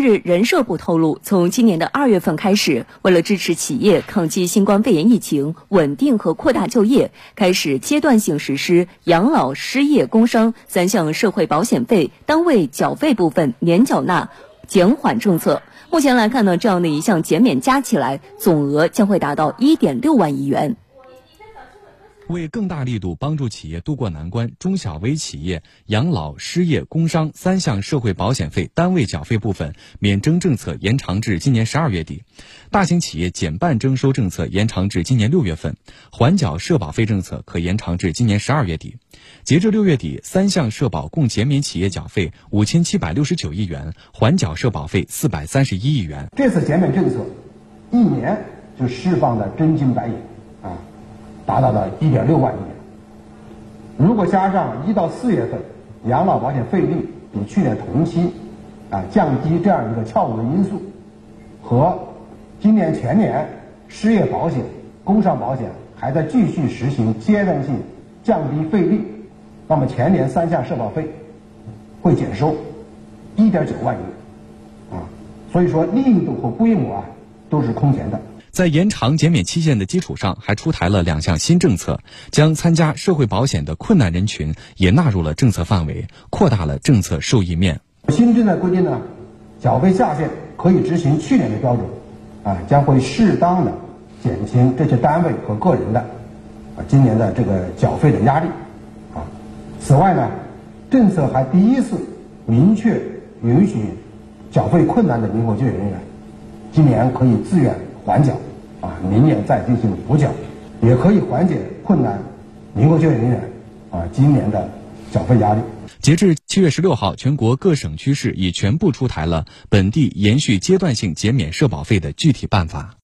日，人社部透露，从今年的二月份开始，为了支持企业抗击新冠肺炎疫情，稳定和扩大就业，开始阶段性实施养老、失业、工伤三项社会保险费单位缴费部分年缴纳减缓政策。目前来看呢，这样的一项减免加起来总额将会达到一点六万亿元。为更大力度帮助企业渡过难关，中小微企业养老、失业、工伤三项社会保险费单位缴费部分免征政策延长至今年十二月底；大型企业减半征收政策延长至今年六月份；缓缴社保费政策可延长至今年十二月底。截至六月底，三项社保共减免企业缴费五千七百六十九亿元，缓缴社保费四百三十一亿元。这次减免政策，一年就释放的真金白银啊！达到了一点六万亿元。如果加上一到四月份养老保险费率比去年同期啊降低这样一个翘尾的因素，和今年全年失业保险、工伤保险还在继续实行阶段性降低费率，那么全年三项社保费会减收一点九万亿啊。所以说力度和规模啊都是空前的。在延长减免期限的基础上，还出台了两项新政策，将参加社会保险的困难人群也纳入了政策范围，扩大了政策受益面。新政策规定呢，缴费下限可以执行去年的标准，啊，将会适当的减轻这些单位和个人的啊今年的这个缴费的压力，啊，此外呢，政策还第一次明确允许缴费困难的灵活就业人员，今年可以自愿。缓缴，啊，明年再进行补缴，也可以缓解困难灵活就业人员啊今年的缴费压力。截至七月十六号，全国各省区市已全部出台了本地延续阶段性减免社保费的具体办法。